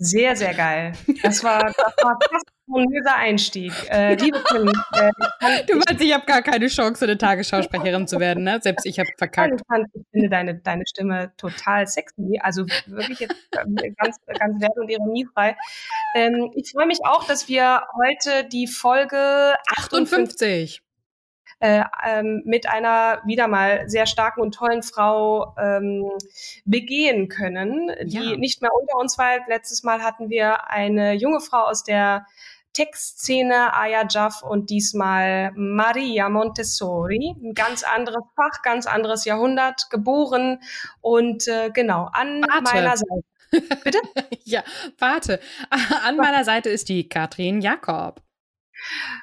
Sehr, sehr geil. Das war, das war fast ein löser Einstieg. Äh, liebe Kim, äh, Du meinst, ich habe gar keine Chance, eine Tagesschausprecherin zu werden, ne? Selbst ich habe verkackt. ich finde deine, deine Stimme total sexy. Also wirklich jetzt äh, ganz, ganz wert- und ironiefrei. Ähm, ich freue mich auch, dass wir heute die Folge 58 58. äh, ähm, mit einer wieder mal sehr starken und tollen Frau ähm, begehen können, die Ja. nicht mehr unter uns weilt. Letztes Mal hatten wir eine junge Frau aus der Textszene, Aya Jaff, und diesmal Maria Montessori. Ein ganz anderes Fach, ganz anderes Jahrhundert, geboren und äh, genau, an Warte. meiner Seite. Bitte? Ja, warte. An meiner Seite ist die Katrin Jakob.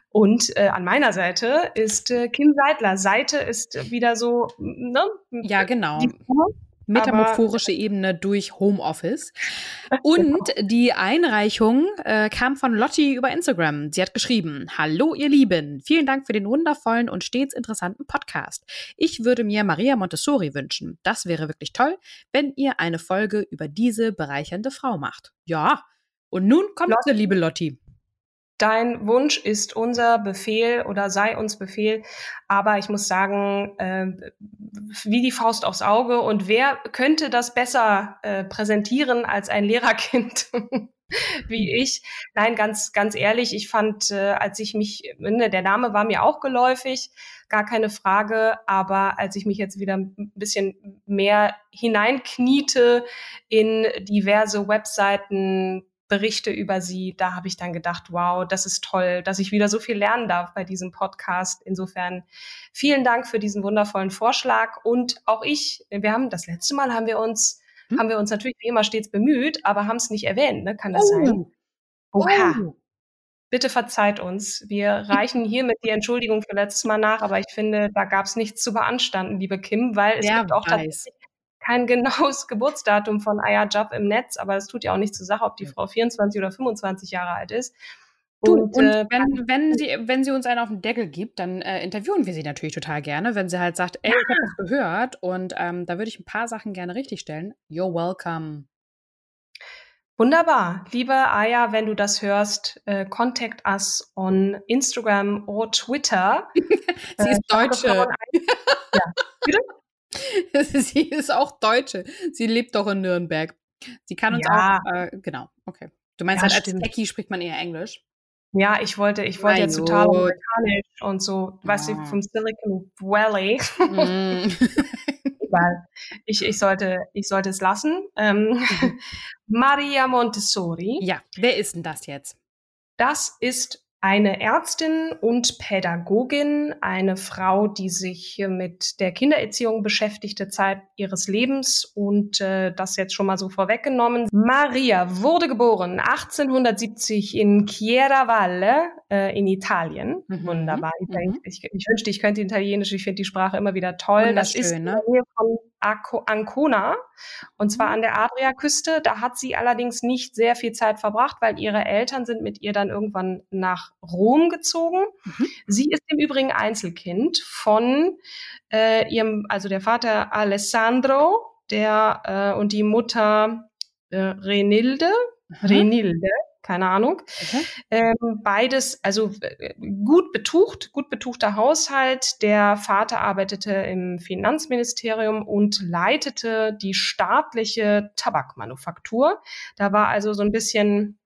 Und äh, an meiner Seite ist äh, Kim Seidler. Seite ist wieder so, ne? Ja, genau. Die. Metamorphorische Ebene durch Homeoffice. Und die Einreichung äh, kam von Lotti über Instagram. Sie hat geschrieben, Hallo ihr Lieben, vielen Dank für den wundervollen und stets interessanten Podcast. Ich würde mir Maria Montessori wünschen. Das wäre wirklich toll, wenn ihr eine Folge über diese bereichernde Frau macht. Ja, und nun kommt Lotti. liebe Lotti. Dein Wunsch ist unser Befehl oder sei uns Befehl. Aber ich muss sagen, äh, wie die Faust aufs Auge. Und wer könnte das besser äh, präsentieren als ein Lehrerkind? wie ich. Nein, ganz, ganz ehrlich, ich fand, äh, als ich mich, ne, der Name war mir auch geläufig, gar keine Frage, aber als ich mich jetzt wieder ein bisschen mehr hineinkniete in diverse Webseiten, Berichte über sie, da habe ich dann gedacht, wow, das ist toll, dass ich wieder so viel lernen darf bei diesem Podcast. Insofern vielen Dank für diesen wundervollen Vorschlag und auch ich, wir haben das letzte Mal haben wir uns Hm? haben wir uns natürlich wie immer stets bemüht, aber haben es nicht erwähnt, ne? Kann das sein? Oh. Oha. Bitte verzeiht uns. Wir reichen hiermit die Entschuldigung für letztes Mal nach, aber ich finde, da gab es nichts zu beanstanden, liebe Kim, weil es Wer gibt auch weiß. tatsächlich kein genaues Geburtsdatum von Aya Jab im Netz, aber es tut ja auch nichts zur Sache, ob die Frau 24 oder 25 Jahre alt ist. Und, und, äh, wenn, wenn, sie, wenn sie uns einen auf den Deckel gibt, dann äh, interviewen wir sie natürlich total gerne. Wenn sie halt sagt, ey, ich habe das gehört und ähm, da würde ich ein paar Sachen gerne richtigstellen. You're welcome. Wunderbar. Liebe Aya, wenn du das hörst, äh, contact us on Instagram or Twitter. Sie ist Starke Deutsche. Ja. Bitte? sie ist auch Deutsche. Sie lebt doch in Nürnberg. Sie kann uns Ja. auch, äh, genau, okay. Du meinst Ja, halt, als. Techie spricht man eher Englisch. Ja, ich wollte, ich wollte jetzt total amerikanisch und so, weißt du, Ja. vom Silicon Valley. Mm. Egal. Ich, ich, sollte, ich sollte es lassen. Ähm, Maria Montessori, ja, wer ist denn das jetzt? das ist eine Ärztin und Pädagogin, eine Frau, die sich mit der Kindererziehung beschäftigte Zeit ihres Lebens und äh, das jetzt schon mal so vorweggenommen. Maria wurde geboren 1870 in Chiaravalle äh, in Italien. Mhm, Wunderbar. mhm. Ich, ich wünschte, ich könnte Italienisch. Ich finde die Sprache immer wieder toll. Das ist in ne? der Nähe von Ancona und zwar Mhm. an der Adriaküste. Da hat sie allerdings nicht sehr viel Zeit verbracht, weil ihre Eltern sind mit ihr dann irgendwann nach Rom gezogen. Mhm. Sie ist im Übrigen Einzelkind von äh, ihrem, also der Vater Alessandro, der äh, und die Mutter äh, Renilde. Mhm. Renilde, keine Ahnung. Okay. Ähm, beides, also äh, gut betucht, gut betuchter Haushalt. Der Vater arbeitete im Finanzministerium und leitete die staatliche Tabakmanufaktur. Da war also so ein bisschen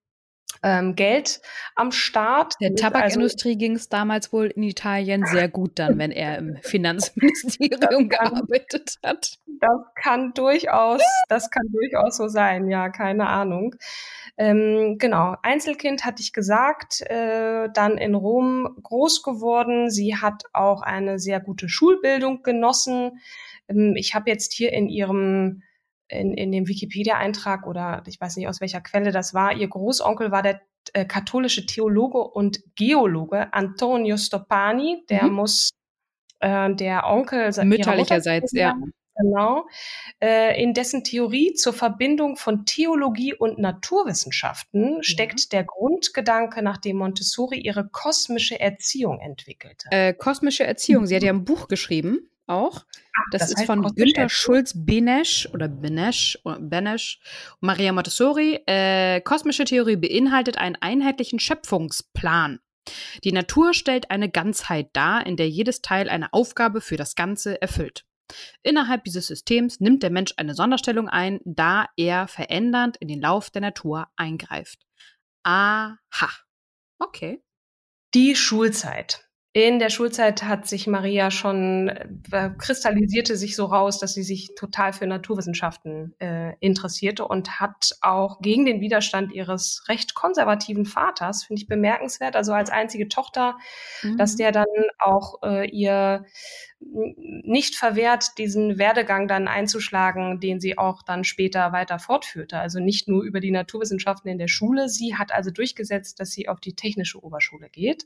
ähm, Geld am Start. Der Mit- Tabakindustrie ging es damals wohl in Italien sehr gut dann, wenn er im Finanzministerium gearbeitet hat. Das kann durchaus, das kann durchaus so sein, ja, keine Ahnung. Ähm, genau, Einzelkind hatte ich gesagt, äh, dann in Rom groß geworden. Sie hat auch eine sehr gute Schulbildung genossen. Ähm, ich habe jetzt hier in ihrem in, in dem Wikipedia-Eintrag oder ich weiß nicht aus welcher Quelle das war, ihr Großonkel war der äh, katholische Theologe und Geologe Antonio Stoppani. Der Mhm. muss äh, der Onkel Mütterlicherseits, ja. Genau. Äh, in dessen Theorie zur Verbindung von Theologie und Naturwissenschaften steckt der Grundgedanke, nach dem Montessori ihre kosmische Erziehung entwickelte. Äh, kosmische Erziehung. Sie hat ja ein Buch geschrieben, auch. Das, das ist heißt von Günter Erziehung? Schulz-Benesch oder Benesch, oder Benesch und Maria Montessori. Äh, kosmische Theorie beinhaltet einen einheitlichen Schöpfungsplan. Die Natur stellt eine Ganzheit dar, in der jedes Teil eine Aufgabe für das Ganze erfüllt. Innerhalb dieses Systems nimmt der Mensch eine Sonderstellung ein, da er verändernd in den Lauf der Natur eingreift. Aha. Okay. Die Schulzeit. In der Schulzeit hat sich Maria schon, äh, kristallisierte sich so raus, dass sie sich total für Naturwissenschaften äh, interessierte und hat auch gegen den Widerstand ihres recht konservativen Vaters, finde ich bemerkenswert, also als einzige Tochter, dass Mhm. der dann auch äh, ihr nicht verwehrt, diesen Werdegang dann einzuschlagen, den sie auch dann später weiter fortführte. Also nicht nur über die Naturwissenschaften in der Schule. Sie hat also durchgesetzt, dass sie auf die technische Oberschule geht.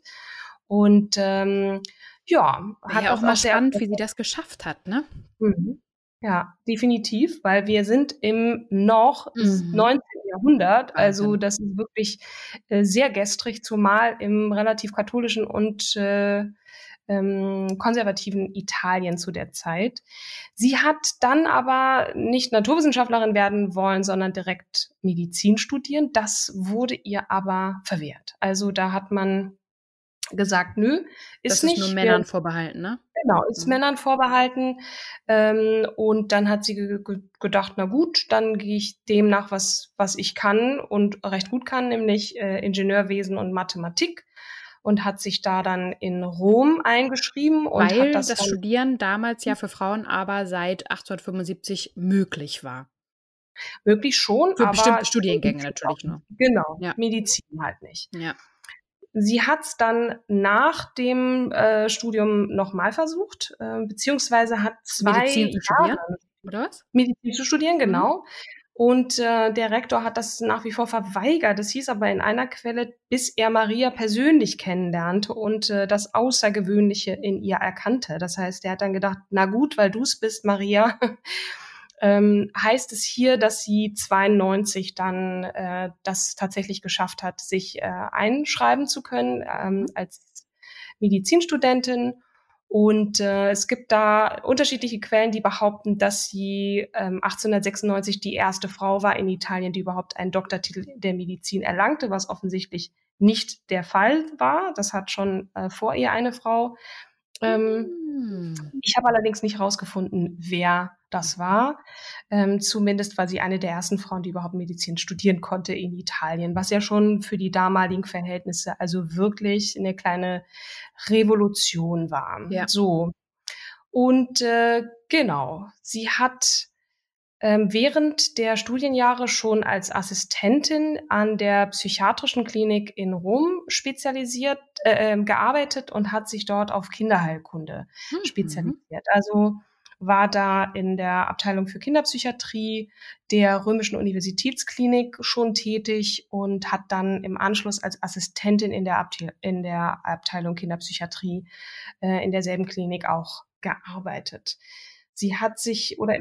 Und ähm, ja, Wäre ja auch mal spannend, wie sie das geschafft hat, ne? Mhm. Ja, definitiv, weil wir sind im noch Mhm. 19. Jahrhundert. Also das ist wirklich äh, sehr gestrig, zumal im relativ katholischen und äh, ähm, konservativen Italien zu der Zeit. Sie hat dann aber nicht Naturwissenschaftlerin werden wollen, sondern direkt Medizin studieren. Das wurde ihr aber verwehrt. Also da hat man gesagt, nö, ist das nicht. ist nur wir- Männern vorbehalten, ne? Genau, ist Mhm. Männern vorbehalten. Ähm, und dann hat sie ge ge gedacht, na gut, dann gehe ich dem nach, was, was ich kann und recht gut kann, nämlich äh, Ingenieurwesen und Mathematik. Und hat sich da dann in Rom eingeschrieben und Weil hat das, das, Studieren damals ja für Frauen aber seit 1875 möglich war. wirklich schon. Für aber bestimmte Studiengänge natürlich nur. Genau, Ja. Medizin halt nicht. Ja. Sie hat es dann nach dem äh, Studium nochmal versucht, äh, beziehungsweise hat zwei Medizin zu studieren? Oder was? Medizin zu studieren, Mhm. genau. Und äh, der Rektor hat das nach wie vor verweigert. Das hieß aber in einer Quelle, bis er Maria persönlich kennenlernte und äh, das Außergewöhnliche in ihr erkannte. Das heißt, er hat dann gedacht, na gut, weil du es bist, Maria, ähm, heißt es hier, dass sie 92 dann äh, das tatsächlich geschafft hat, sich äh, einschreiben zu können ähm, als Medizinstudentin. Und äh, es gibt da unterschiedliche Quellen, die behaupten, dass sie ähm, 1896 die erste Frau war in Italien, die überhaupt einen Doktortitel der Medizin erlangte, was offensichtlich nicht der Fall war. Das hat schon äh, vor ihr eine Frau. Ähm, Hm. ich habe allerdings nicht herausgefunden, wer das war. Ähm, zumindest war sie eine der ersten Frauen, die überhaupt Medizin studieren konnte in Italien, was ja schon für die damaligen Verhältnisse also wirklich eine kleine Revolution war. Ja. So. Und äh, genau, sie hat während der Studienjahre schon als Assistentin an der psychiatrischen Klinik in Rom spezialisiert, äh, ähm, gearbeitet und hat sich dort auf Kinderheilkunde Mhm. spezialisiert. Also war da in der Abteilung für Kinderpsychiatrie der Römischen Universitätsklinik schon tätig und hat dann im Anschluss als Assistentin in der, Abte in der Abteilung Kinderpsychiatrie äh, in derselben Klinik auch gearbeitet. Sie hat sich oder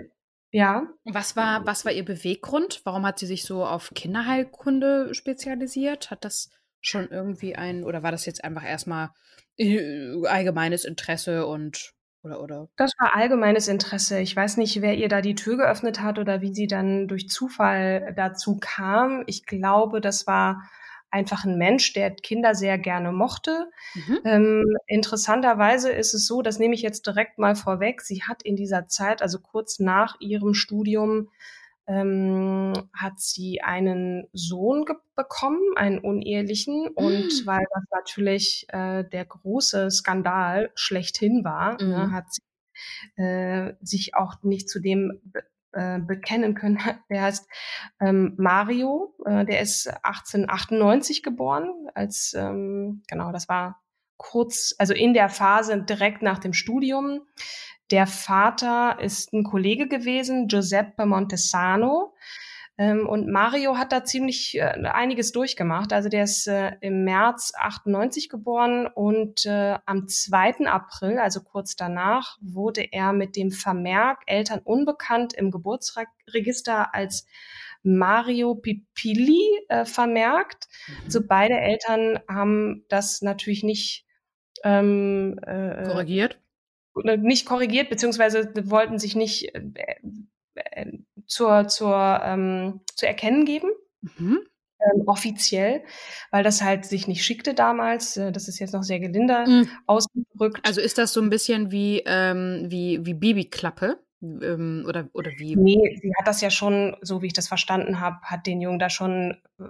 ja, Was war, was war ihr Beweggrund? Warum hat sie sich so auf Kinderheilkunde spezialisiert? Hat das schon irgendwie ein, oder war das jetzt einfach erstmal äh, allgemeines Interesse und oder oder? Das war allgemeines Interesse. Ich weiß nicht, wer ihr da die Tür geöffnet hat oder wie sie dann durch Zufall dazu kam. Ich glaube, das war einfach ein Mensch, der Kinder sehr gerne mochte. Mhm. Ähm, interessanterweise ist es so, das nehme ich jetzt direkt mal vorweg, sie hat in dieser Zeit, also kurz nach ihrem Studium, ähm, hat sie einen Sohn bekommen, einen unehelichen. Mhm. Und weil das natürlich äh, der große Skandal schlechthin war, ne, mhm. ne, hat sie äh, sich auch nicht zu dem äh, bekennen können. Der heißt ähm, Mario, äh, der ist 1898 geboren, als ähm, genau, das war kurz, also in der Phase direkt nach dem Studium. Der Vater ist ein Kollege gewesen, Giuseppe Montesano. Ähm, und Mario hat da ziemlich äh, einiges durchgemacht. Also der ist äh, im März 98 geboren und äh, am 2. April, also kurz danach, wurde er mit dem Vermerk Eltern unbekannt im Geburtsregister als Mario Pipilli vermerkt. Mhm. Also beide Eltern haben das natürlich nicht ähm, äh, korrigiert nicht korrigiert, beziehungsweise wollten sich nicht zur, zur, ähm, zu erkennen geben. Mhm. Ähm, offiziell, weil das halt sich nicht schickte damals. Äh, das ist jetzt noch sehr gelinder mhm. ausgedrückt. Also ist das so ein bisschen wie, ähm, wie, wie Babyklappe? Ähm, oder, oder wie? Nee, sie hat das ja schon, so wie ich das verstanden habe, hat den Jungen da schon äh,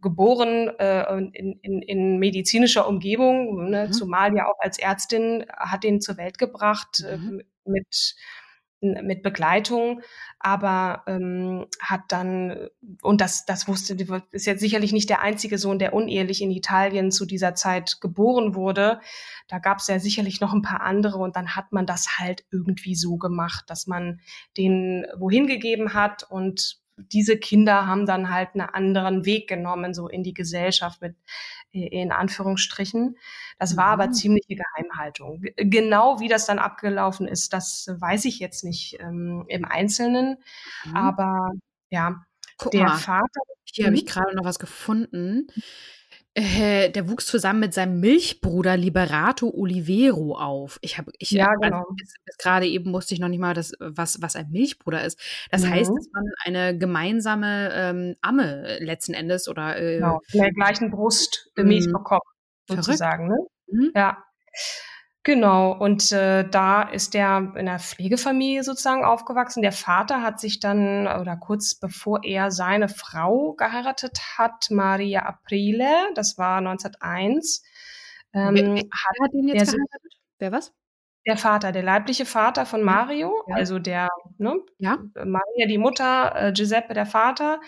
geboren äh, in, in, in medizinischer Umgebung, ne? mhm. zumal ja auch als Ärztin hat ihn zur Welt gebracht mhm. äh, mit mit Begleitung, aber ähm, hat dann, und das, das wusste, ist jetzt sicherlich nicht der einzige Sohn, der unehelich in Italien zu dieser Zeit geboren wurde. Da gab es ja sicherlich noch ein paar andere und dann hat man das halt irgendwie so gemacht, dass man den wohin gegeben hat und diese Kinder haben dann halt einen anderen Weg genommen, so in die Gesellschaft mit, in Anführungsstrichen. Das war mhm. aber ziemliche Geheimhaltung. Genau wie das dann abgelaufen ist, das weiß ich jetzt nicht ähm, im Einzelnen. Mhm. Aber ja, Guck der mal. Vater. Hier habe ich mhm. gerade noch was gefunden. Äh, der wuchs zusammen mit seinem Milchbruder Liberato Olivero auf. Ich habe, ich ja, genau. Also, gerade eben musste ich noch nicht mal das, was, was ein Milchbruder ist. Das mhm. heißt, dass man eine gemeinsame ähm, Amme letzten Endes oder äh, genau. in der gleichen Brust Milch bekommt, sozusagen. Ne? Mhm. Ja. Genau, und äh, da ist der in einer Pflegefamilie sozusagen aufgewachsen. Der Vater hat sich dann, oder kurz bevor er seine Frau geheiratet hat, Maria Aprile, das war 1901. Ähm, wer, wer hat, hat ihn jetzt geheiratet? Wer was? Der Vater, der leibliche Vater von Mario, ja. also der, ne, ja. Maria die Mutter, äh, Giuseppe der Vater,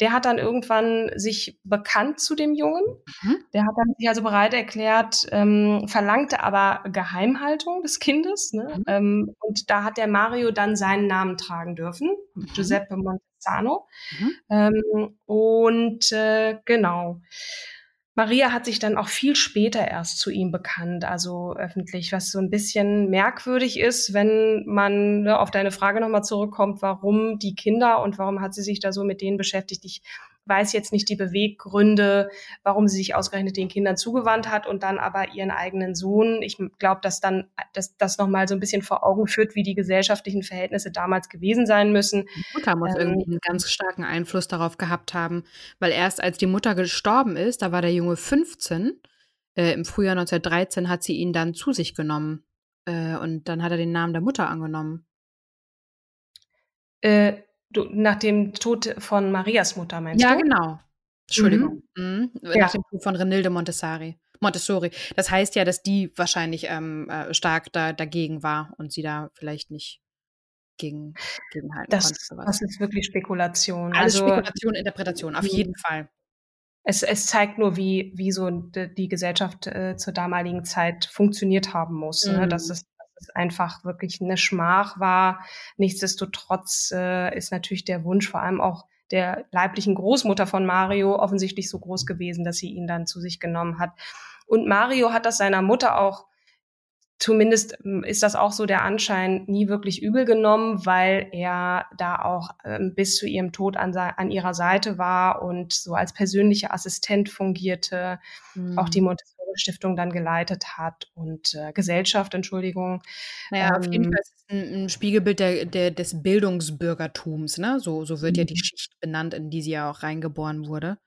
der hat dann irgendwann sich bekannt zu dem Jungen. Mhm. Der hat dann sich also bereit erklärt, ähm, verlangte aber Geheimhaltung des Kindes. Ne? Mhm. Ähm, und da hat der Mario dann seinen Namen tragen dürfen, mhm. Giuseppe Montesano. Mhm. Ähm, und äh, genau. Maria hat sich dann auch viel später erst zu ihm bekannt, also öffentlich, was so ein bisschen merkwürdig ist, wenn man ne, auf deine Frage nochmal zurückkommt, warum die Kinder und warum hat sie sich da so mit denen beschäftigt. Ich weiß jetzt nicht die Beweggründe, warum sie sich ausgerechnet den Kindern zugewandt hat und dann aber ihren eigenen Sohn. Ich glaube, dass dann dass das nochmal so ein bisschen vor Augen führt, wie die gesellschaftlichen Verhältnisse damals gewesen sein müssen. Die Mutter muss ähm, irgendwie einen ganz starken Einfluss darauf gehabt haben, weil erst als die Mutter gestorben ist, da war der Junge 15, äh, im Frühjahr 1913 hat sie ihn dann zu sich genommen. Äh, und dann hat er den Namen der Mutter angenommen. Äh, Du, nach dem Tod von Marias Mutter, meinst ja, du? Ja, genau. Entschuldigung. Mhm. Mhm. Ja. Nach dem Tod von Renilde Montessori. Montessori. Das heißt ja, dass die wahrscheinlich ähm, äh, stark da, dagegen war und sie da vielleicht nicht gegen, gegenhalten das, konnte. Das ist wirklich Spekulation. Alles also, Spekulation, Interpretation, auf jeden Fall. Es, es zeigt nur, wie, wie so die Gesellschaft äh, zur damaligen Zeit funktioniert haben muss. Mhm. Ne? Dass es es einfach wirklich eine Schmach war. Nichtsdestotrotz äh, ist natürlich der Wunsch vor allem auch der leiblichen Großmutter von Mario offensichtlich so groß gewesen, dass sie ihn dann zu sich genommen hat. Und Mario hat das seiner Mutter auch zumindest ähm, ist das auch so der Anschein nie wirklich übel genommen, weil er da auch ähm, bis zu ihrem Tod an, an, ihrer Seite war und so als persönlicher Assistent fungierte, mhm. auch die Montessori Stiftung dann geleitet hat und äh, Gesellschaft, Entschuldigung. Naja, ähm, auf jeden ähm, Fall ist es ein, ein Spiegelbild der, der, des Bildungsbürgertums, ne? So, so wird ja die mhm. Schicht benannt, in die sie ja auch reingeboren wurde.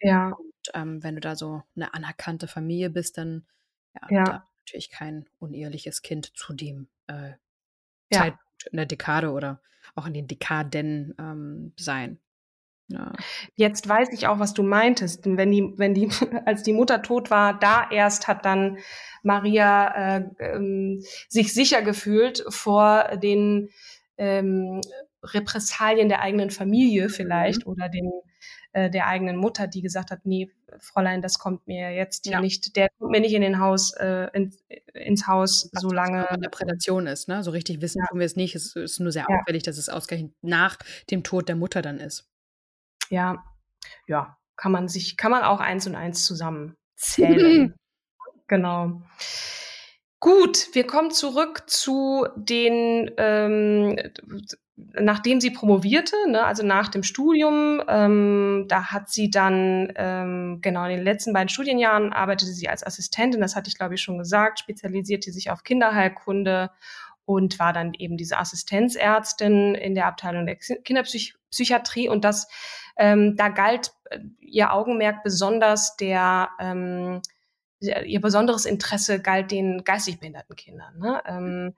Ja. ähm, wenn du da so eine anerkannte Familie bist, dann ja, Ja. da natürlich kein uneheliches Kind zu dem äh, Ja. Zeitpunkt in der Dekade oder auch in den Dekaden ähm, sein. Ja. Jetzt weiß ich auch, was du meintest. Wenn die, wenn die, als die Mutter tot war, da erst hat dann Maria äh, ähm, sich sicher gefühlt vor den ähm, Repressalien der eigenen Familie vielleicht oder den äh, der eigenen Mutter, die gesagt hat, nee, Fräulein, das kommt mir jetzt hier Ja. nicht, der kommt mir nicht in den Haus, äh, in, ins Haus, Was solange das eine Prädation ist, ne? So richtig wissen Ja. tun wir es nicht. Es ist nur sehr Ja. auffällig, dass es ausgerechnet nach dem Tod der Mutter dann ist. Ja, ja, kann man sich, kann man auch eins und eins zusammenzählen. genau. Gut, wir kommen zurück zu den, ähm, nachdem sie promovierte, ne, also nach dem Studium, ähm, da hat sie dann, ähm, genau, in den letzten beiden Studienjahren arbeitete sie als Assistentin, das hatte ich glaube ich schon gesagt, spezialisierte sich auf Kinderheilkunde und war dann eben diese Assistenzärztin in der Abteilung der Kinderpsychiatrie und das, ähm, da galt äh, ihr Augenmerk besonders der, ähm, ihr besonderes Interesse galt den geistig behinderten Kindern. Ne? Ähm,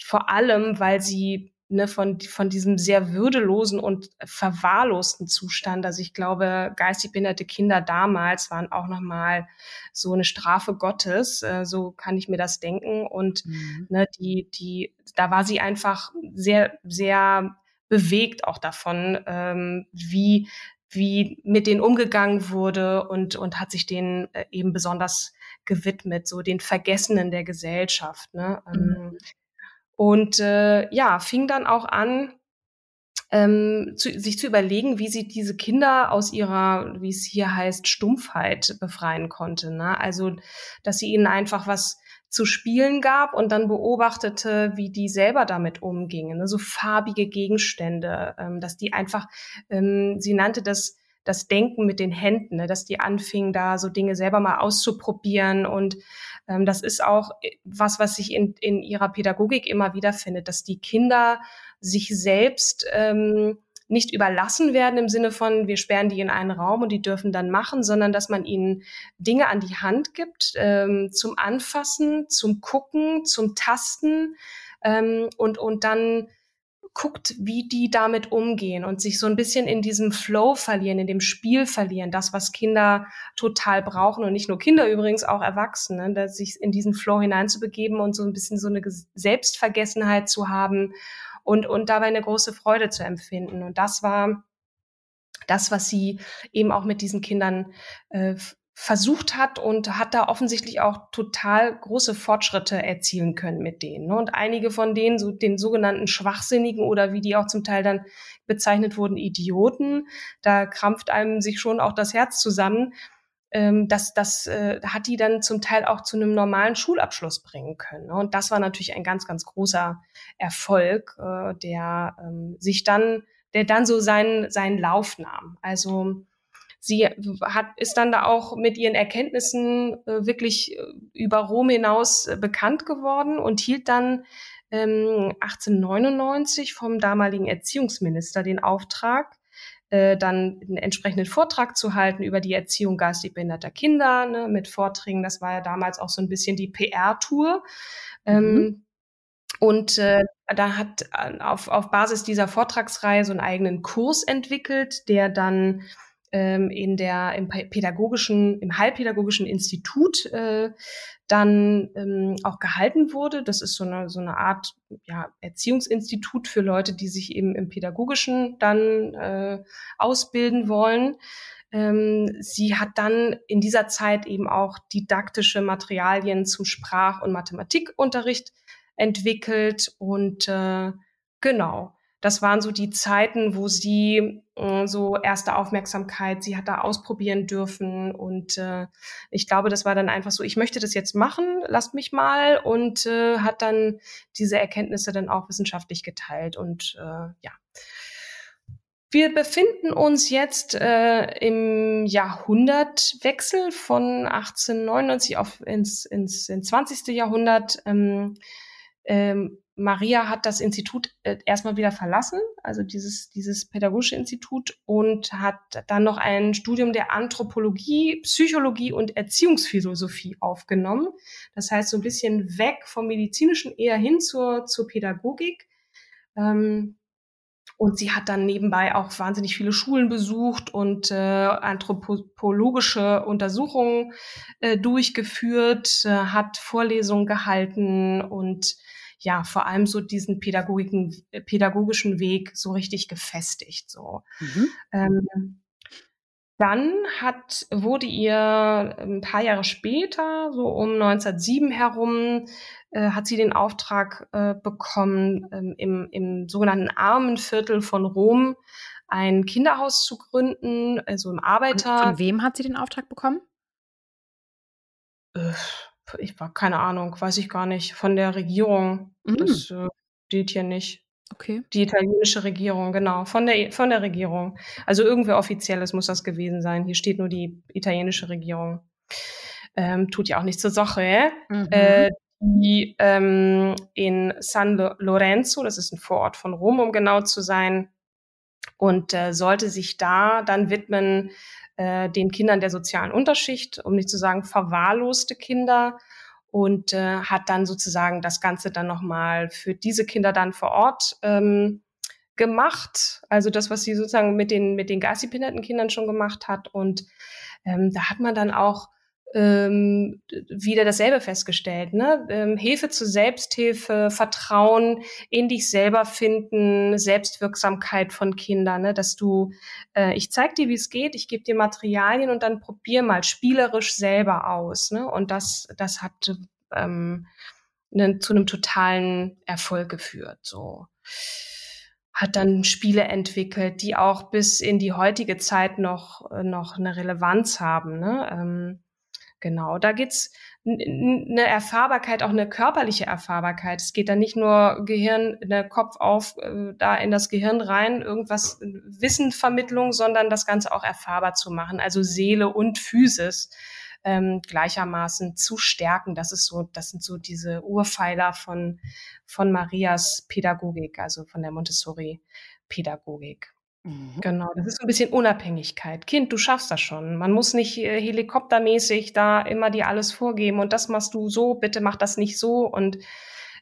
vor allem, weil sie ne, von, von diesem sehr würdelosen und verwahrlosten Zustand, also ich glaube, geistig behinderte Kinder damals waren auch nochmal so eine Strafe Gottes, äh, so kann ich mir das denken. Und Mhm. ne, die, die, da war sie einfach sehr, sehr bewegt auch davon, ähm, wie wie mit denen umgegangen wurde und, und hat sich denen äh, eben besonders gewidmet, so den Vergessenen der Gesellschaft. Ne? Ähm, und äh, ja, fing dann auch an, ähm, zu, sich zu überlegen, wie sie diese Kinder aus ihrer, wie es hier heißt, Stumpfheit befreien konnte. Ne? Also, dass sie ihnen einfach was zu spielen gab und dann beobachtete, wie die selber damit umgingen. Ne? So farbige Gegenstände, ähm, dass die einfach, ähm, sie nannte das das Denken mit den Händen, ne? dass die anfingen, da so Dinge selber mal auszuprobieren. Und ähm, das ist auch was, was sich in, in ihrer Pädagogik immer wieder findet, dass die Kinder sich selbst ähm, nicht überlassen werden im Sinne von, wir sperren die in einen Raum und die dürfen dann machen, sondern dass man ihnen Dinge an die Hand gibt ähm, zum Anfassen, zum Gucken, zum Tasten ähm, und, und dann guckt, wie die damit umgehen und sich so ein bisschen in diesem Flow verlieren, in dem Spiel verlieren, das, was Kinder total brauchen und nicht nur Kinder übrigens, auch Erwachsene, ne, sich in diesen Flow hineinzubegeben und so ein bisschen so eine Selbstvergessenheit zu haben und, und dabei eine große Freude zu empfinden. Und das war das, was sie eben auch mit diesen Kindern äh, versucht hat und hat da offensichtlich auch total große Fortschritte erzielen können mit denen. Ne? Und einige von denen, so den sogenannten Schwachsinnigen oder wie die auch zum Teil dann bezeichnet wurden, Idioten, da krampft einem sich schon auch das Herz zusammen. Ähm, das das äh, hat die dann zum Teil auch zu einem normalen Schulabschluss bringen können. Ne? Und das war natürlich ein ganz, ganz großer Erfolg, äh, der ähm, sich dann, der dann so seinen, seinen Lauf nahm. Also sie hat, ist dann da auch mit ihren Erkenntnissen äh, wirklich über Rom hinaus äh, bekannt geworden und hielt dann ähm, 1899 vom damaligen Erziehungsminister den Auftrag, äh, dann einen entsprechenden Vortrag zu halten über die Erziehung geistig behinderter Kinder ne, mit Vorträgen. Das war ja damals auch so ein bisschen die PR-Tour. Ähm, Mhm. Und äh, da hat auf, auf Basis dieser Vortragsreihe so einen eigenen Kurs entwickelt, der dann ähm, in der im pädagogischen, im Heilpädagogischen Institut äh, dann ähm, auch gehalten wurde. Das ist so eine, so eine Art ja, Erziehungsinstitut für Leute, die sich eben im Pädagogischen dann äh, ausbilden wollen. Ähm, sie hat dann in dieser Zeit eben auch didaktische Materialien zum Sprach- und Mathematikunterricht entwickelt und äh, genau, das waren so die Zeiten, wo sie äh, so erste Aufmerksamkeit, sie hat da ausprobieren dürfen und äh, ich glaube, das war dann einfach so, ich möchte das jetzt machen, lasst mich mal und äh, hat dann diese Erkenntnisse dann auch wissenschaftlich geteilt und äh, ja. Wir befinden uns jetzt äh, im Jahrhundertwechsel von 1899 auf ins, ins, ins 20. Jahrhundert. Ähm, ähm, Maria hat das Institut äh, erstmal wieder verlassen, also dieses, dieses pädagogische Institut und hat dann noch ein Studium der Anthropologie, Psychologie und Erziehungsphilosophie aufgenommen. Das heißt, so ein bisschen weg vom medizinischen eher hin zur, zur Pädagogik. Ähm, und sie hat dann nebenbei auch wahnsinnig viele Schulen besucht und äh, anthropologische Untersuchungen äh, durchgeführt, äh, hat Vorlesungen gehalten und ja, vor allem so diesen Pädagogiken, pädagogischen Weg so richtig gefestigt. So. Mhm. Ähm, dann hat, wurde ihr ein paar Jahre später, so um 1907 herum, äh, hat sie den Auftrag äh, bekommen, ähm, im, im sogenannten Armenviertel von Rom ein Kinderhaus zu gründen, also im Arbeiter. Von wem hat sie den Auftrag bekommen? Äh, ich war keine Ahnung, weiß ich gar nicht. Von der Regierung. Mhm. Das äh, steht hier nicht. Okay. Die italienische Regierung, genau, von der, von der Regierung. Also irgendwer Offizielles muss das gewesen sein. Hier steht nur die italienische Regierung. Ähm, tut ja auch nichts zur Sache. Mhm. Äh, die ähm, in San Lorenzo, das ist ein Vorort von Rom, um genau zu sein, und äh, sollte sich da dann widmen äh, den Kindern der sozialen Unterschicht, um nicht zu sagen verwahrloste Kinder und äh, hat dann sozusagen das Ganze dann nochmal für diese Kinder dann vor Ort ähm, gemacht. Also das, was sie sozusagen mit den, mit den geistig behinderten Kindern schon gemacht hat. Und ähm, da hat man dann auch ähm, wieder dasselbe festgestellt. Ne? Ähm, Hilfe zur Selbsthilfe, Vertrauen in dich selber finden, Selbstwirksamkeit von Kindern, ne? dass du, äh, ich zeig dir, wie es geht, ich gebe dir Materialien und dann probier mal spielerisch selber aus. Ne? Und das, das hat ähm, ne, zu einem totalen Erfolg geführt. So hat dann Spiele entwickelt, die auch bis in die heutige Zeit noch, noch eine Relevanz haben. Ne? Ähm, Genau, da geht's eine Erfahrbarkeit, auch eine körperliche Erfahrbarkeit. Es geht da nicht nur Gehirn, der Kopf auf, äh, da in das Gehirn rein, irgendwas Wissenvermittlung, sondern das Ganze auch erfahrbar zu machen, also Seele und Physis ähm, gleichermaßen zu stärken. Das ist so, das sind so diese Urpfeiler von von Marias Pädagogik, also von der Montessori Pädagogik. Mhm. Genau, das ist ein bisschen Unabhängigkeit. Kind, du schaffst das schon. Man muss nicht äh, helikoptermäßig da immer dir alles vorgeben und das machst du so, bitte mach das nicht so. Und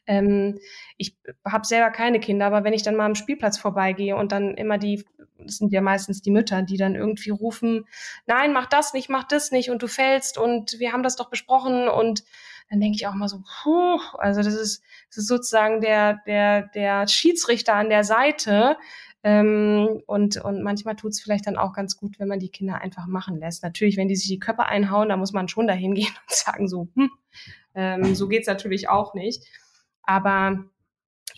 ähm, ich habe selber keine Kinder, aber wenn ich dann mal am Spielplatz vorbeigehe und dann immer die, das sind ja meistens die Mütter, die dann irgendwie rufen, nein, mach das nicht, mach das nicht und du fällst und wir haben das doch besprochen und dann denke ich auch mal so, puh, also das ist, das ist sozusagen der, der, der Schiedsrichter an der Seite, ähm, und, und manchmal tut es vielleicht dann auch ganz gut, wenn man die Kinder einfach machen lässt. Natürlich, wenn die sich die Köpfe einhauen, da muss man schon dahin gehen und sagen so, hm, ähm, so geht's natürlich auch nicht. Aber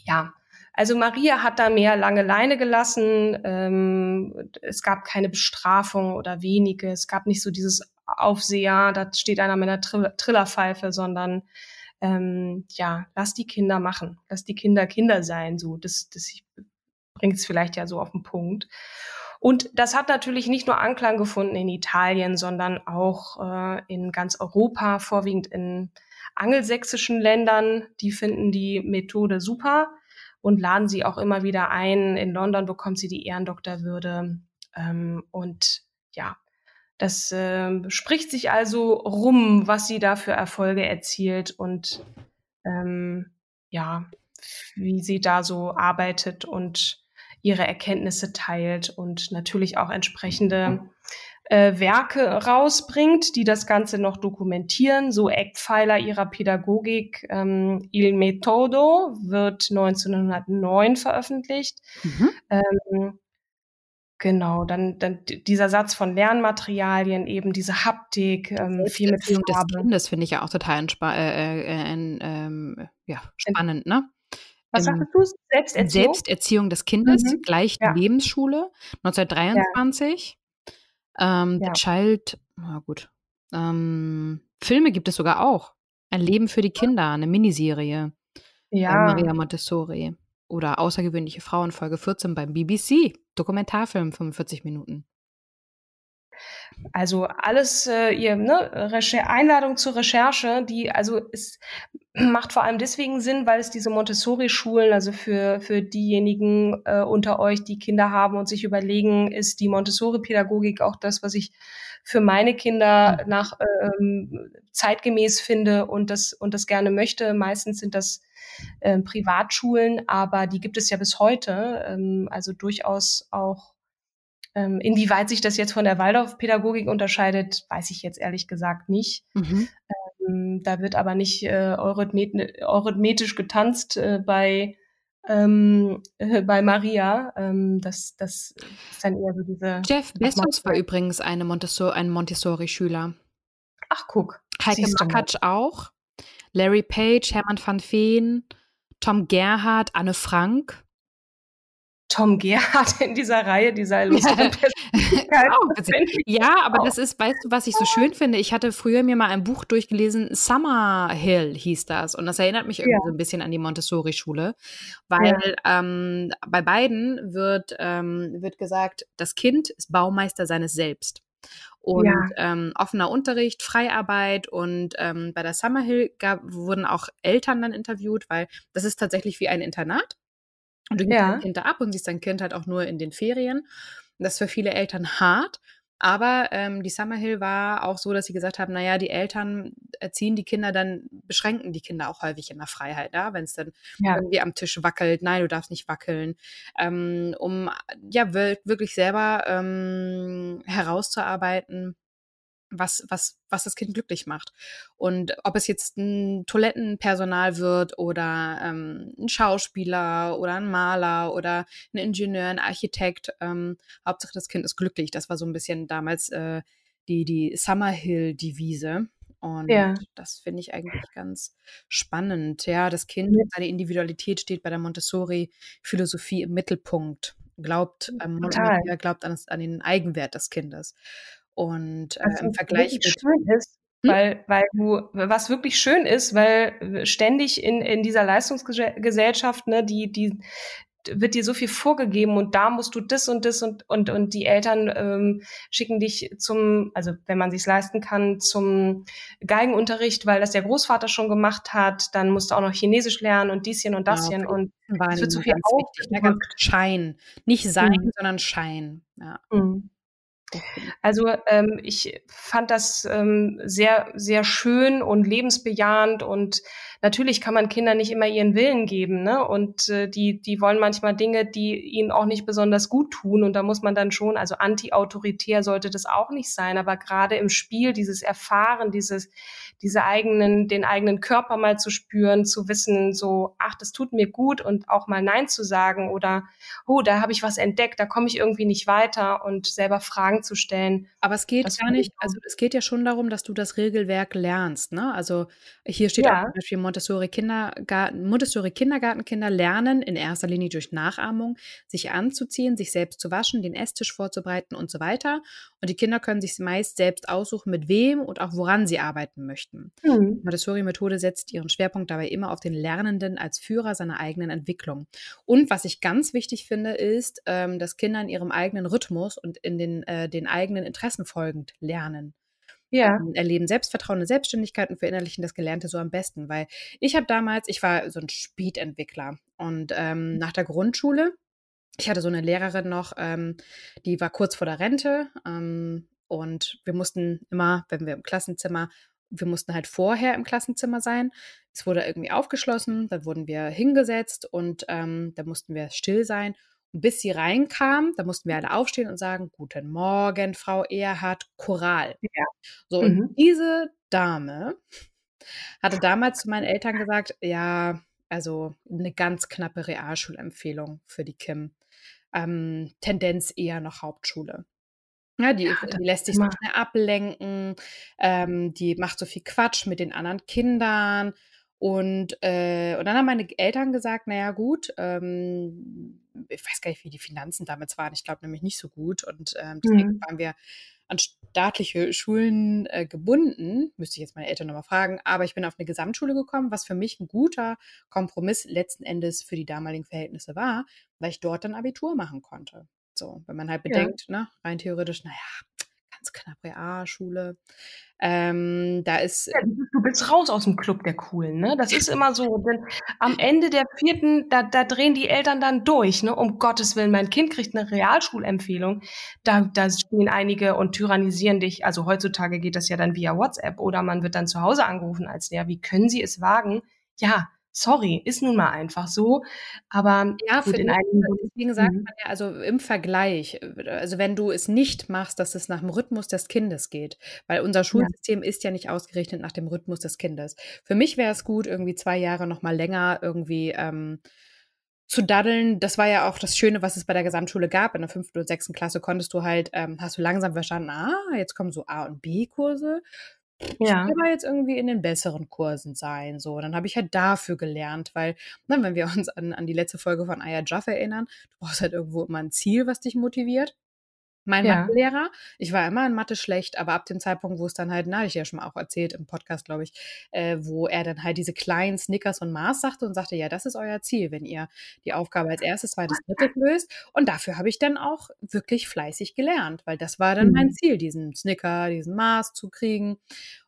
ja, also Maria hat da mehr lange Leine gelassen. Ähm, es gab keine Bestrafung oder wenige. Es gab nicht so dieses Aufseher, da steht einer mit einer Trill Trillerpfeife, sondern ähm, ja, lass die Kinder machen, lass die Kinder Kinder sein. So, das, das bringt es vielleicht ja so auf den Punkt. Und das hat natürlich nicht nur Anklang gefunden in Italien, sondern auch äh, in ganz Europa, vorwiegend in angelsächsischen Ländern. Die finden die Methode super und laden sie auch immer wieder ein. In London bekommt sie die Ehrendoktorwürde. Ähm, und ja, das äh, spricht sich also rum, was sie da für Erfolge erzielt und ähm, ja, wie sie da so arbeitet und ihre Erkenntnisse teilt und natürlich auch entsprechende äh, Werke rausbringt, die das Ganze noch dokumentieren. So Eckpfeiler ihrer Pädagogik. Ähm, Il Metodo wird 1909 veröffentlicht. Mhm. Ähm, Genau, dann, dann dieser Satz von Lernmaterialien, eben diese Haptik, ähm, viel mit Farbe. des Kindes finde ich ja auch total äh, äh, äh, äh, ja, spannend, ne? Was sagst du? Selbsterziehung? Selbsterziehung des Kindes, mhm. gleich ja. Lebensschule, 1923. Ja. Ähm, ja. Child, na gut. Ähm, Filme gibt es sogar auch. Ein Leben für die Kinder, eine Miniserie. Ja. Maria Montessori. Oder Außergewöhnliche Frauen, Folge 14 beim BBC. Dokumentarfilm, 45 Minuten. Also alles, äh, ihr ne, Recher Einladung zur Recherche, die also es macht vor allem deswegen Sinn, weil es diese Montessori-Schulen, also für für diejenigen äh, unter euch, die Kinder haben und sich überlegen, ist die Montessori-Pädagogik auch das, was ich für meine Kinder mhm. nach ähm, zeitgemäß finde und das und das gerne möchte. Meistens sind das äh, Privatschulen, aber die gibt es ja bis heute, ähm, also durchaus auch ähm, inwieweit sich das jetzt von der Waldorfpädagogik unterscheidet, weiß ich jetzt ehrlich gesagt nicht. Mhm. Ähm, da wird aber nicht äh, eurythmetisch getanzt äh, bei ähm, äh, bei Maria. Ähm, das, das ist dann eher so diese. Jeff Bezos war übrigens eine Montessori, ein Montessori-Schüler. Ach, guck. Heike Makatsch auch. Larry Page, Hermann van Veen, Tom Gerhardt, Anne Frank. Tom Gerhardt in dieser Reihe, dieser lustigen Persönlichkeit. ja, aber das ist, weißt du, was ich so schön finde? Ich hatte früher mir mal ein Buch durchgelesen, Summer Hill hieß das. Und das erinnert mich irgendwie ja. so ein bisschen an die Montessori-Schule. Weil ja. ähm, bei beiden wird, ähm, wird gesagt, das Kind ist Baumeister seines Selbst. Und ja. ähm, offener Unterricht, Freiarbeit und ähm, bei der Summerhill gab, wurden auch Eltern dann interviewt, weil das ist tatsächlich wie ein Internat. Und du gibst ja. dein Kind da ab und siehst dein Kind halt auch nur in den Ferien. Das ist für viele Eltern hart. Aber ähm, die Summerhill war auch so, dass sie gesagt haben, naja, die Eltern erziehen die Kinder dann, beschränken die Kinder auch häufig in der Freiheit, ja? wenn es dann ja. irgendwie am Tisch wackelt, nein, du darfst nicht wackeln, ähm, um ja wirklich selber ähm, herauszuarbeiten, was, was, was das Kind glücklich macht. Und ob es jetzt ein Toilettenpersonal wird oder ähm, ein Schauspieler oder ein Maler oder ein Ingenieur, ein Architekt, ähm, Hauptsache das Kind ist glücklich. Das war so ein bisschen damals äh, die, die Summerhill-Devise. Und ja. das finde ich eigentlich ganz spannend. Ja, das Kind, seine Individualität steht bei der Montessori-Philosophie im Mittelpunkt. Glaubt, ähm, glaubt an, das, an den Eigenwert des Kindes. Und äh, im Vergleich mit schön ist, hm? weil, weil du, was wirklich schön ist, weil ständig in, in dieser Leistungsgesellschaft, ne, die, die, wird dir so viel vorgegeben und da musst du das und das und und und die Eltern ähm, schicken dich zum, also wenn man sich's leisten kann, zum Geigenunterricht, weil das der Großvater schon gemacht hat. Dann musst du auch noch Chinesisch lernen und dieschen und daschen ja, und es wird so viel aufgedrückt. Schein, nicht sein, mhm. sondern Schein. Ja. Mhm. Also ähm, ich fand das ähm, sehr, sehr schön und lebensbejahend und natürlich kann man Kindern nicht immer ihren Willen geben, ne? Und äh, die, die wollen manchmal Dinge, die ihnen auch nicht besonders gut tun. Und da muss man dann schon, also anti-autoritär sollte das auch nicht sein, aber gerade im Spiel dieses Erfahren, dieses diese eigenen, den eigenen Körper mal zu spüren, zu wissen, so, ach, das tut mir gut und auch mal Nein zu sagen oder, oh, da habe ich was entdeckt, da komme ich irgendwie nicht weiter und selber Fragen zu stellen. Aber es geht gar nicht, also es geht ja schon darum, dass du das Regelwerk lernst, ne? Also hier steht ja. auch zum Beispiel Montessori Kindergarten, Montessori Kindergartenkinder lernen in erster Linie durch Nachahmung, sich anzuziehen, sich selbst zu waschen, den Esstisch vorzubereiten und so weiter. Und die Kinder können sich meist selbst aussuchen, mit wem und auch woran sie arbeiten möchten. Mhm. Die Montessori-Methode setzt ihren Schwerpunkt dabei immer auf den Lernenden als Führer seiner eigenen Entwicklung. Und was ich ganz wichtig finde, ist, ähm, dass Kinder in ihrem eigenen Rhythmus und in den, äh, den eigenen Interessen folgend lernen. Ja. Ähm, erleben Selbstvertrauen und Selbstständigkeit und verinnerlichen das Gelernte so am besten. Weil ich habe damals, ich war so ein Spätentwickler und ähm, mhm. nach der Grundschule, ich hatte so eine Lehrerin noch, ähm, die war kurz vor der Rente ähm, und wir mussten immer, wenn wir im Klassenzimmer wir mussten halt vorher im Klassenzimmer sein. Es wurde irgendwie aufgeschlossen, dann wurden wir hingesetzt und ähm, da mussten wir still sein. Bis sie reinkam, da mussten wir alle aufstehen und sagen, Guten Morgen, Frau Erhard, Choral. Ja. So, mhm. und diese Dame hatte damals zu meinen Eltern gesagt, ja, also eine ganz knappe Realschulempfehlung für die Kim. Ähm, Tendenz eher noch Hauptschule. Ja, die, ja, die lässt sich so schnell ablenken, ähm, die macht so viel Quatsch mit den anderen Kindern. Und, äh, und dann haben meine Eltern gesagt, naja gut, ähm, ich weiß gar nicht, wie die Finanzen damals waren. Ich glaube nämlich nicht so gut. Und ähm, deswegen mhm. waren wir an staatliche Schulen äh, gebunden. Müsste ich jetzt meine Eltern nochmal fragen. Aber ich bin auf eine Gesamtschule gekommen, was für mich ein guter Kompromiss letzten Endes für die damaligen Verhältnisse war, weil ich dort dann Abitur machen konnte. So, wenn man halt bedenkt, ja. ne, rein theoretisch, naja, ganz knapp Realschule. Ähm, da ist. Ja, du bist raus aus dem Club der Coolen, ne? Das ist immer so. Denn am Ende der vierten, da, da drehen die Eltern dann durch, ne? Um Gottes Willen, mein Kind kriegt eine Realschulempfehlung. Da, da stehen einige und tyrannisieren dich. Also heutzutage geht das ja dann via WhatsApp oder man wird dann zu Hause angerufen als der. Wie können sie es wagen? Ja, sorry, ist nun mal einfach so. Aber ja, gut, in einem, deswegen sagt mhm. man ja, also im Vergleich, äh, also wenn du es nicht machst, dass es nach dem Rhythmus des Kindes geht, weil unser Schulsystem ja. ist ja nicht ausgerichtet nach dem Rhythmus des Kindes. Für mich wäre es gut, irgendwie zwei Jahre noch mal länger irgendwie ähm, zu daddeln, das war ja auch das Schöne, was es bei der Gesamtschule gab. In der fünften und sechsten Klasse konntest du halt, ähm, hast du langsam verstanden, ah, jetzt kommen so A- und B-Kurse. Ich ja. will aber jetzt irgendwie in den besseren Kursen sein. So, dann habe ich halt dafür gelernt, weil, ne, wenn wir uns an, an die letzte Folge von Aya Jaff erinnern, du brauchst halt irgendwo immer ein Ziel, was dich motiviert mein ja. Mathelehrer. Ich war immer in Mathe schlecht, aber ab dem Zeitpunkt, wo es dann halt, na, ich ja schon mal auch erzählt im Podcast, glaube ich, äh, wo er dann halt diese kleinen Snickers und Mars sagte und sagte, ja, das ist euer Ziel, wenn ihr die Aufgabe als erstes, zweites, drittes löst. Und dafür habe ich dann auch wirklich fleißig gelernt, weil das war dann mhm. mein Ziel, diesen Snicker, diesen Mars zu kriegen.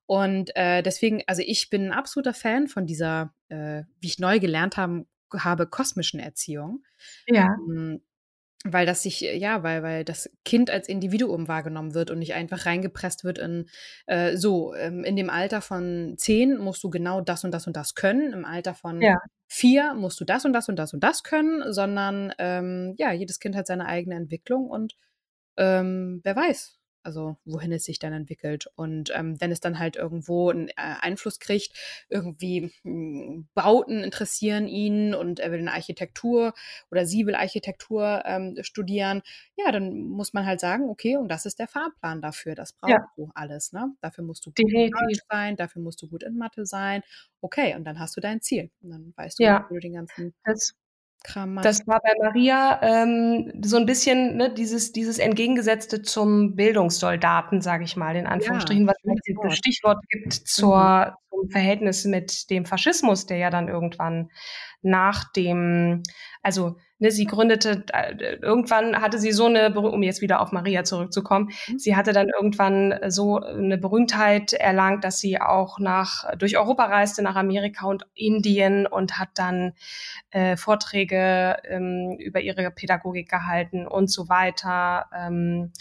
Und äh, deswegen, also ich bin ein absoluter Fan von dieser, äh, wie ich neu gelernt haben, habe, kosmischen Erziehung. Ja. Ähm, weil das sich, äh, ja, weil, weil das Kind als Individuum wahrgenommen wird und nicht einfach reingepresst wird in äh, so, ähm, in dem Alter von zehn musst du genau das und das und das können, im Alter von ja. vier musst du das und das und das und das können, sondern ähm, ja, jedes Kind hat seine eigene Entwicklung und ähm, wer weiß, also wohin es sich dann entwickelt. Und ähm, wenn es dann halt irgendwo einen äh, Einfluss kriegt, irgendwie mh, hm, Bauten interessieren ihn und er will eine Architektur oder sie will Architektur ähm, studieren, ja, dann muss man halt sagen, okay, und das ist der Fahrplan dafür. Das brauchst ja. du alles. Ne? Dafür musst du gut in Deutsch sein, dafür musst du gut in Mathe sein. Okay, und dann hast du dein Ziel. Und dann weißt du, ja. wie du den ganzen das Kram Das war bei Maria ähm, so ein bisschen ne, dieses, dieses Entgegengesetzte zum Bildungssoldaten, sage ich mal, in Anführungsstrichen, ja, was das Stichwort gibt zur, mhm. zum Verhältnis mit dem Faschismus, der ja dann irgendwann nach dem, also ne, sie gründete, äh, irgendwann hatte sie so eine, um jetzt wieder auf Maria zurückzukommen, mhm. sie hatte dann irgendwann so eine Berühmtheit erlangt, dass sie auch nach, durch Europa reiste, nach Amerika und Indien und hat dann äh, Vorträge ähm, über ihre Pädagogik gehalten und so weiter. Ähm,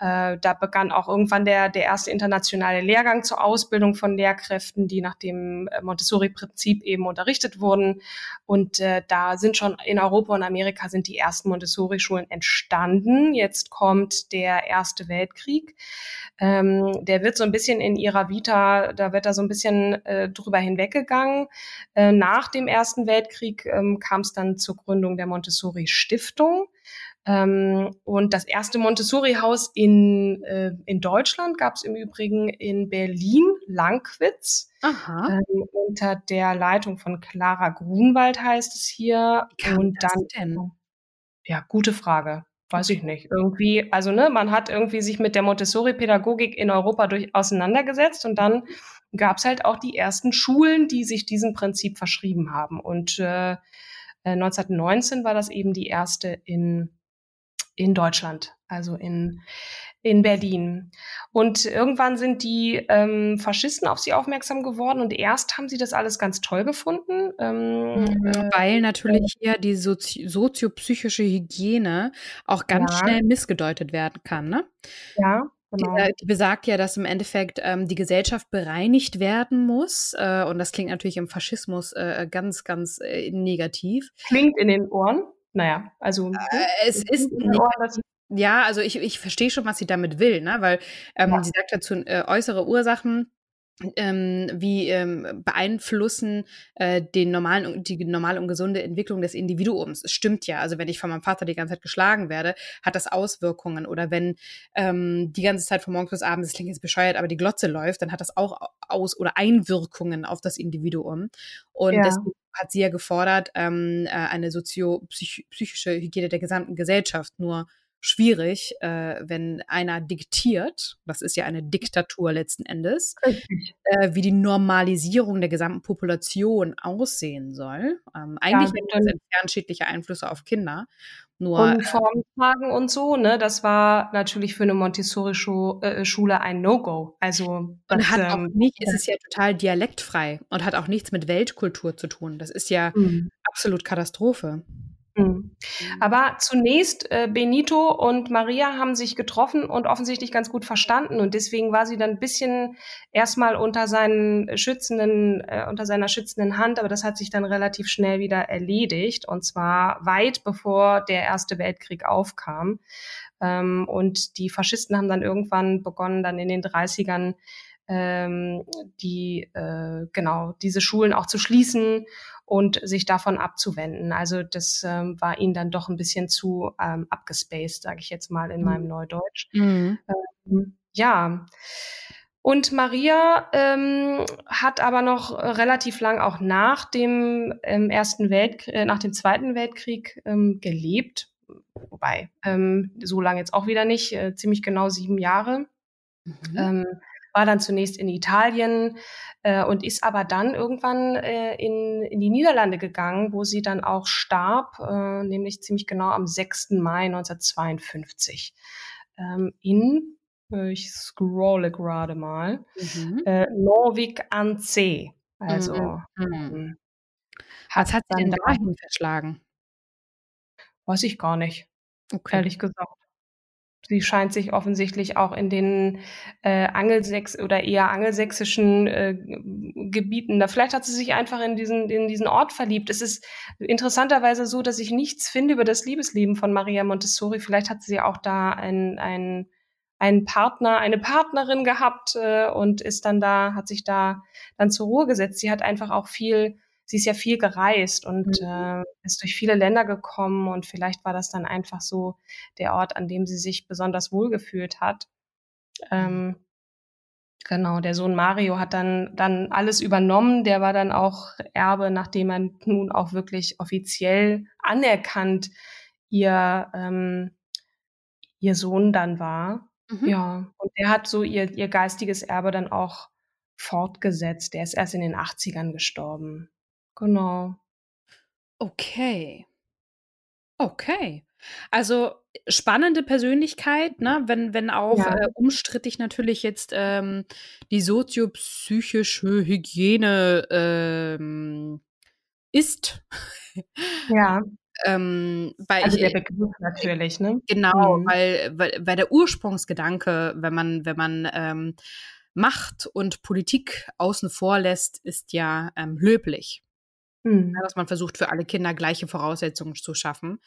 äh, da begann auch irgendwann der, der erste internationale Lehrgang zur Ausbildung von Lehrkräften, die nach dem äh, Montessori-Prinzip eben unterrichtet wurden. Und äh, da sind schon in Europa und Amerika sind die ersten Montessori-Schulen entstanden. Jetzt kommt der Erste Weltkrieg. Ähm, der wird so ein bisschen in ihrer Vita, da wird da so ein bisschen äh, drüber hinweggegangen. Äh, nach dem Ersten Weltkrieg ähm, kam es dann zur Gründung der Montessori-Stiftung. Ähm, und das erste Montessori-Haus in, äh, in Deutschland gab es im Übrigen in Berlin, Langwitz. Ähm, unter der Leitung von Clara Grunwald heißt es hier. Und dann, denn? Ja, gute Frage. Weiß ich nicht. Irgendwie, also ne, man hat irgendwie sich mit der Montessori-Pädagogik in Europa durch auseinandergesetzt und dann gab es halt auch die ersten Schulen, die sich diesem Prinzip verschrieben haben. Und äh, 1919 äh, war das eben die erste in in Deutschland, also in, in Berlin. Und irgendwann sind die ähm, Faschisten auf sie aufmerksam geworden und erst haben sie das alles ganz toll gefunden. Ähm, mhm, äh, Weil natürlich hier die Sozi soziopsychische Hygiene auch ganz ja. schnell missgedeutet werden kann, ne? Ja. Genau. Die, die, besagt ja, dass im Endeffekt ähm, die Gesellschaft bereinigt werden muss. Äh, und das klingt natürlich im Faschismus äh, ganz, ganz äh, negativ. Klingt in den Ohren naja, also. Äh, es ist. ja, also ich, ich verstehe schon, was sie damit will, ne? Weil ähm, ja. sie sagt dazu äh, äußere Ursachen ähm, wie ähm, beeinflussen äh, den normalen, die normale und gesunde Entwicklung des Individuums. Es stimmt ja. Also wenn ich von meinem Vater die ganze Zeit geschlagen werde, hat das Auswirkungen. Oder wenn ähm, die ganze Zeit von morgens bis abends, das klingt jetzt bescheuert, aber die Glotze läuft, dann hat das auch Aus- oder Einwirkungen auf das Individuum. Und ja. deswegen hat sie ja gefordert, ähm, äh, eine soziopsychische Hygiene der gesamten Gesellschaft. Nur schwierig, äh, wenn einer diktiert, das ist ja eine Diktatur letzten Endes, äh, wie die Normalisierung der gesamten Population aussehen soll. Ähm, eigentlich ja, sind entfernt schädliche Einflüsse auf Kinder. Nur, Uniformtragen und so, ne? Das war natürlich für eine Montessori-Schule äh, ein No-Go. Also und hat ähm, auch nicht, ja. ist es ja total dialektfrei und hat auch nichts mit Weltkultur zu tun. Das ist ja mhm. absolut Katastrophe. Mhm. mhm. Aber zunächst, äh, Benito und Maria haben sich getroffen und offensichtlich ganz gut verstanden. Und deswegen war sie dann ein bisschen erstmal unter seinen schützenden, äh, unter seiner schützenden Hand, aber das hat sich dann relativ schnell wieder erledigt. Und zwar weit bevor der Erste Weltkrieg aufkam. Ähm, und die Faschisten haben dann irgendwann begonnen, dann in den 30ern ähm, die äh, genau diese Schulen auch zu schließen und sich davon abzuwenden. Also das ähm, war ihnen dann doch ein bisschen zu ähm, abgespaced, sage ich jetzt mal in mhm. meinem Neudeutsch. Mhm. Ähm, ja. Und Maria ähm, hat aber noch relativ lang auch nach dem ähm, ersten Weltkrieg, äh, nach dem Zweiten Weltkrieg ähm, gelebt. Wobei, ähm, so lange jetzt auch wieder nicht, äh, ziemlich genau sieben Jahre. Mhm. Ähm, war dann zunächst in Italien äh, und ist aber dann irgendwann äh, in, in die Niederlande gegangen, wo sie dann auch starb, äh, nämlich ziemlich genau am 6. Mai 1952 ähm, in, äh, ich scrolle gerade mal, mhm. äh, Norwich an See. Also mhm. ähm, was hat sie denn dahin verschlagen? Weiß ich gar nicht. Okay. Ehrlich gesagt sie scheint sich offensichtlich auch in den äh, Angelsächs oder eher angelsächsischen äh, Gebieten, da vielleicht hat sie sich einfach in diesen in diesen Ort verliebt. Es ist interessanterweise so, dass ich nichts finde über das Liebesleben von Maria Montessori. Vielleicht hat sie auch da ein ein einen Partner, eine Partnerin gehabt äh, und ist dann da, hat sich da dann zur Ruhe gesetzt. Sie hat einfach auch viel sie ist ja viel gereist und mhm. äh, ist durch viele Länder gekommen und vielleicht war das dann einfach so der Ort, an dem sie sich besonders wohlgefühlt hat. Ähm, genau, der Sohn Mario hat dann, dann alles übernommen. Der war dann auch Erbe, nachdem er nun auch wirklich offiziell anerkannt ihr, ähm, ihr Sohn dann war. Mhm. Ja, und der hat so ihr, ihr geistiges Erbe dann auch fortgesetzt. Der ist erst in den 80ern gestorben. Genau. Okay. Okay. Also spannende Persönlichkeit, ne? Wenn, wenn auch ja. äh, umstrittig natürlich jetzt ähm, die soziopsychische Hygiene ähm, ist. Ja. ähm, also ich, der Begriff natürlich, ne? Genau, mhm. weil, weil, weil der Ursprungsgedanke, wenn man, wenn man ähm, Macht und Politik außen vor lässt, ist ja ähm, löblich. Mhm. dass man versucht, für alle Kinder gleiche Voraussetzungen zu schaffen.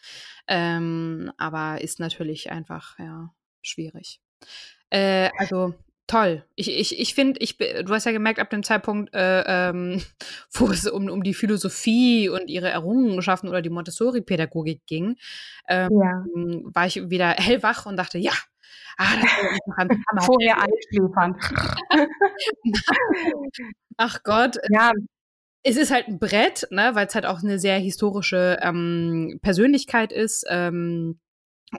Ähm, aber ist natürlich einfach, ja, schwierig. Äh, also, toll. Ich, ich, ich finde, ich, du hast ja gemerkt, ab dem Zeitpunkt, äh, ähm, wo es um, um die Philosophie und ihre Errungenschaften oder die Montessori-Pädagogik ging, ähm, ja. war ich wieder hellwach und dachte, ja, Ah, das ist Hammer. Vorher einschläfern. Ach Gott. Ja, es ist halt ein Brett, ne, weil es halt auch eine sehr historische ähm, Persönlichkeit ist ähm,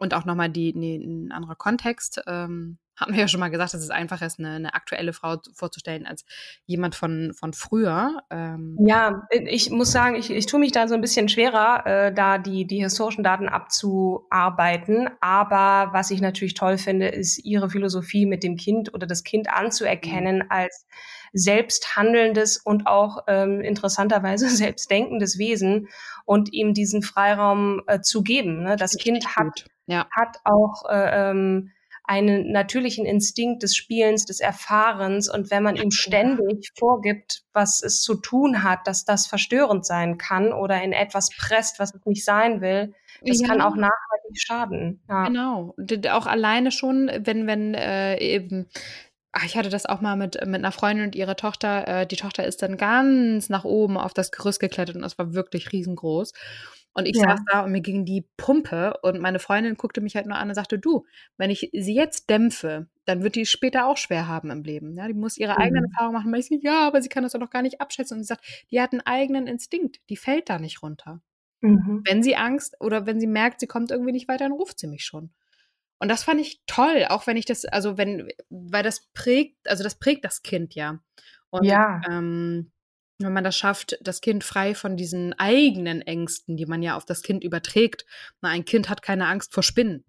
und auch nochmal die, nee, ein anderer Kontext. Ähm, haben wir ja schon mal gesagt, dass es einfacher ist, eine, eine aktuelle Frau vorzustellen als jemand von, von früher. Ähm. Ja, ich muss sagen, ich, ich tue mich da so ein bisschen schwerer, äh, da die, die historischen Daten abzuarbeiten. Aber was ich natürlich toll finde, ist ihre Philosophie mit dem Kind oder das Kind anzuerkennen mhm. als selbsthandelndes und auch ähm, interessanterweise selbstdenkendes Wesen und ihm diesen Freiraum äh, zu geben. Ne? Das Kind hat, ja. hat auch äh, ähm, einen natürlichen Instinkt des Spielens, des Erfahrens. Und wenn man ihm ständig vorgibt, was es zu tun hat, dass das verstörend sein kann oder in etwas presst, was es nicht sein will, das ja. kann auch nachhaltig schaden. Ja. Genau. Auch alleine schon, wenn, wenn äh, eben Ach, ich hatte das auch mal mit, mit einer Freundin und ihrer Tochter. Äh, die Tochter ist dann ganz nach oben auf das Gerüst geklettert und es war wirklich riesengroß. Und ich ja. saß da und mir ging die Pumpe und meine Freundin guckte mich halt nur an und sagte, du, wenn ich sie jetzt dämpfe, dann wird die später auch schwer haben im Leben. Ja, die muss ihre mhm. eigenen Erfahrungen machen. ich so, ja, aber sie kann das doch noch gar nicht abschätzen. Und sie sagt, die hat einen eigenen Instinkt, die fällt da nicht runter. Mhm. Wenn sie Angst oder wenn sie merkt, sie kommt irgendwie nicht weiter, dann ruft sie mich schon. Und das fand ich toll, auch wenn ich das, also wenn, weil das prägt, also das prägt das Kind ja. Und Ja. ähm, wenn man das schafft, das Kind frei von diesen eigenen Ängsten, die man ja auf das Kind überträgt. Na, ein Kind hat keine Angst vor Spinnen.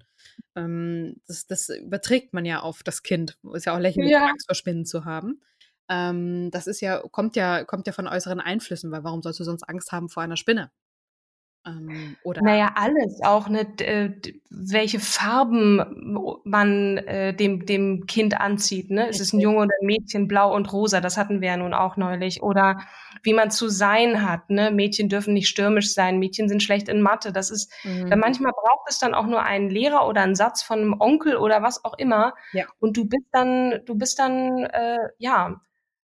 Ähm, das, das überträgt man ja auf das Kind. Ist ja auch lächerlich, Ja. Angst vor Spinnen zu haben. Ähm, das ist ja, kommt ja, kommt ja von äußeren Einflüssen, weil warum sollst du sonst Angst haben vor einer Spinne? Ähm, oder Naja, alles, auch ne, d- äh, welche Farben man äh, dem, dem Kind anzieht. Ne? Ist es ein. Junge oder ein Mädchen, blau und rosa, das hatten wir ja nun auch neulich. Oder wie man zu sein hat. Ne? Mädchen dürfen nicht stürmisch sein, Mädchen sind schlecht in Mathe. Das ist, Mhm. dann manchmal braucht es dann auch nur einen Lehrer oder einen Satz von einem Onkel oder was auch immer. Ja. Und du bist dann, du bist dann, äh, ja,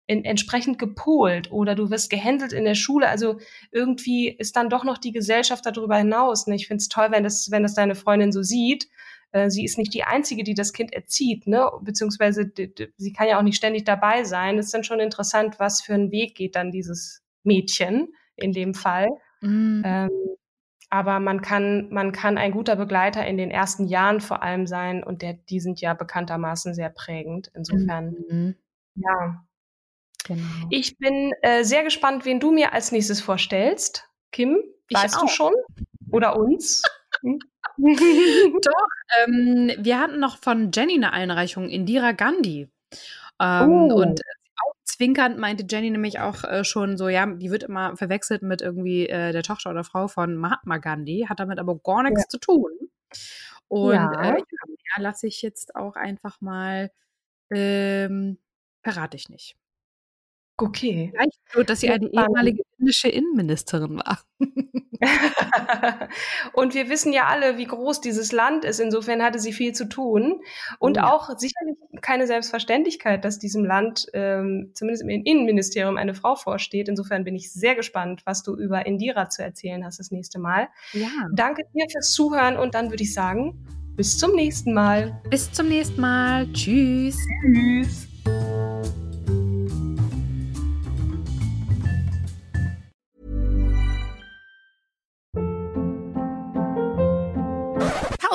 in, entsprechend gepolt oder du wirst gehändelt in der Schule. Also irgendwie ist dann doch noch die Gesellschaft darüber hinaus. Ne? Ich finde es toll, wenn das, wenn das deine Freundin so sieht. Äh, sie ist nicht die Einzige, die das Kind erzieht, ne? Beziehungsweise sie kann ja auch nicht ständig dabei sein. Es ist dann schon interessant, was für einen Weg geht dann dieses Mädchen in dem Fall. Mhm. Ähm, aber man kann, man kann ein guter Begleiter in den ersten Jahren vor allem sein und der, die sind ja bekanntermaßen sehr prägend. Insofern, Mhm. ja. Genau. Ich bin äh, sehr gespannt, wen du mir als nächstes vorstellst. Kim, Ich weißt du schon? Oder uns? Hm? Ähm, wir hatten noch von Jenny eine Einreichung, Indira Gandhi. Ähm, Oh. Und auch zwinkernd meinte Jenny nämlich auch äh, schon so, ja, die wird immer verwechselt mit irgendwie äh, der Tochter oder Frau von Mahatma Gandhi, hat damit aber gar nichts zu tun. Und Ja. äh, ja, lasse ich jetzt auch einfach mal, ähm, verrate ich nicht. Okay. Vielleicht nur, dass sie eine ehemalige indische Innenministerin war. und wir wissen ja alle, wie groß dieses Land ist. Insofern hatte sie viel zu tun. Und ja. auch sicherlich keine Selbstverständlichkeit, dass diesem Land ähm, zumindest im Innenministerium eine Frau vorsteht. Insofern bin ich sehr gespannt, was du über Indira zu erzählen hast das nächste Mal. ja. Danke dir fürs Zuhören und dann würde ich sagen, bis zum nächsten Mal. Bis zum nächsten Mal. Tschüss. Tschüss.